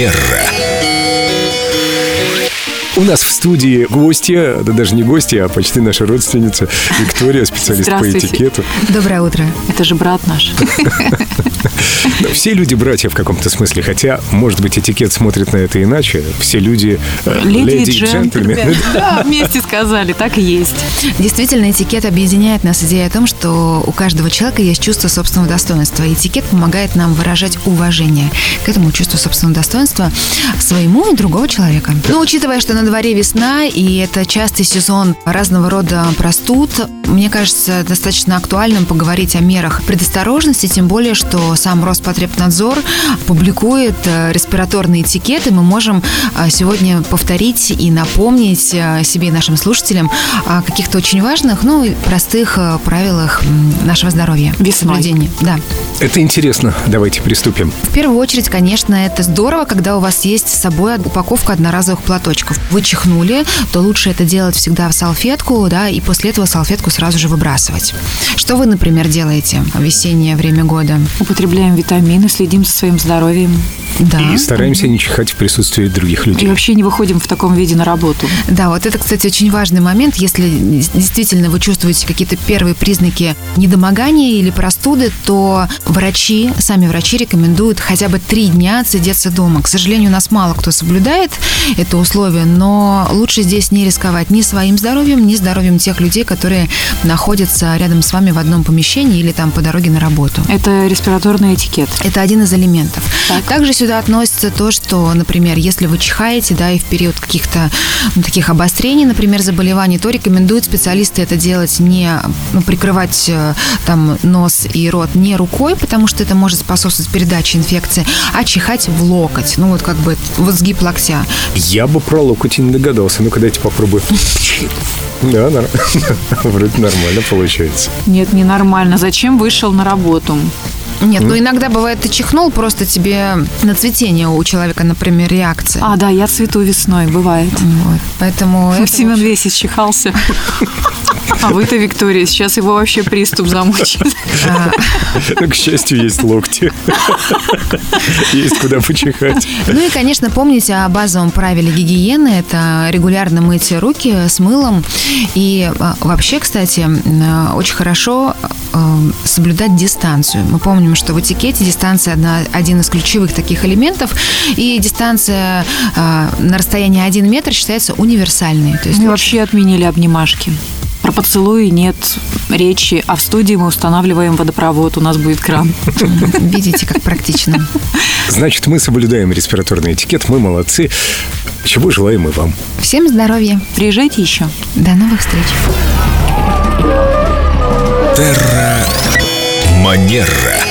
Манера. У нас в студии гостья, да даже не гостья, а почти наша родственница Виктория, специалист по этикету. Доброе утро. Это же брат наш. Все люди братья в каком-то смысле, хотя, может быть, этикет смотрит на это иначе. Все люди э, Леди и джентльмены. джентльмены. Да, вместе сказали, так и есть. Действительно, этикет объединяет нас идея о том, что у каждого человека есть чувство собственного достоинства. И этикет помогает нам выражать уважение к этому чувству собственного достоинства своему и другого человека. Но учитывая, что на дворе весна, и это частый сезон разного рода простуд, мне кажется, достаточно актуальным поговорить о мерах предосторожности, тем более, что сам Роспотребнадзор публикует э, респираторный этикет, и мы можем э, сегодня повторить и напомнить э, себе и нашим слушателям о каких-то очень важных, ну и простых правилах нашего здоровья. Весной. Соблюдения. Да. Это интересно. Давайте приступим. В первую очередь, конечно, это здорово, когда у вас есть с собой упаковка одноразовых платочков. Вы чихнули, то лучше это делать всегда в салфетку, да, и после этого салфетку сразу же выбрасывать. Что вы, например, делаете в весеннее время года? Употребляем витамины, следим за своим здоровьем. Да. И стараемся не чихать в присутствии других И людей. вообще не выходим в таком виде на работу. Да, вот это, кстати, очень важный момент. Если действительно вы чувствуете какие-то первые признаки недомогания или простуды, то врачи, сами врачи рекомендуют хотя бы три дня отсидеться дома. К сожалению, у нас мало кто соблюдает это условие, но лучше здесь не рисковать ни своим здоровьем, ни здоровьем тех людей, которые находятся рядом с вами в одном помещении или там по дороге на работу. Это респираторный этикет. Это один из элементов. Так. Также сюда относится то, что, например, если вы чихаете, да, и в период каких-то ну, таких обострений, например, заболеваний, то рекомендуют специалисты это делать не ну, прикрывать э, там нос и рот не рукой, потому что это может способствовать передаче инфекции, а чихать в локоть, ну вот как бы вот сгиб локтя. Я бы про локоть и не догадался. Ну-ка, дайте попробую. Да, вроде нормально получается. Нет, ненормально. Зачем вышел на работу? Нет, ну иногда бывает, ты чихнул, просто тебе на цветение у человека, например, реакция. А, да, я цвету весной, бывает. Вот, поэтому... это, Семен весь исчихался. А вы-то, Виктория, сейчас его вообще приступ замучит. а, Ну, К счастью, есть локти. Есть куда почихать. Ну и, конечно, помните о базовом правиле гигиены. Это регулярно мыть руки с мылом. И а, вообще, кстати, м, очень хорошо а, соблюдать дистанцию. Мы помним, что в этикете дистанция одна, один из ключевых таких элементов. И дистанция а, на расстоянии 1 метр считается универсальной. То есть Мы вообще отменили обнимашки. Про поцелуи нет речи, а в студии мы устанавливаем водопровод, у нас будет кран. видите, как практично. Значит, мы соблюдаем респираторный этикет, мы молодцы. Чего желаем и вам. Всем здоровья. Приезжайте еще. До новых встреч. Терра Манера.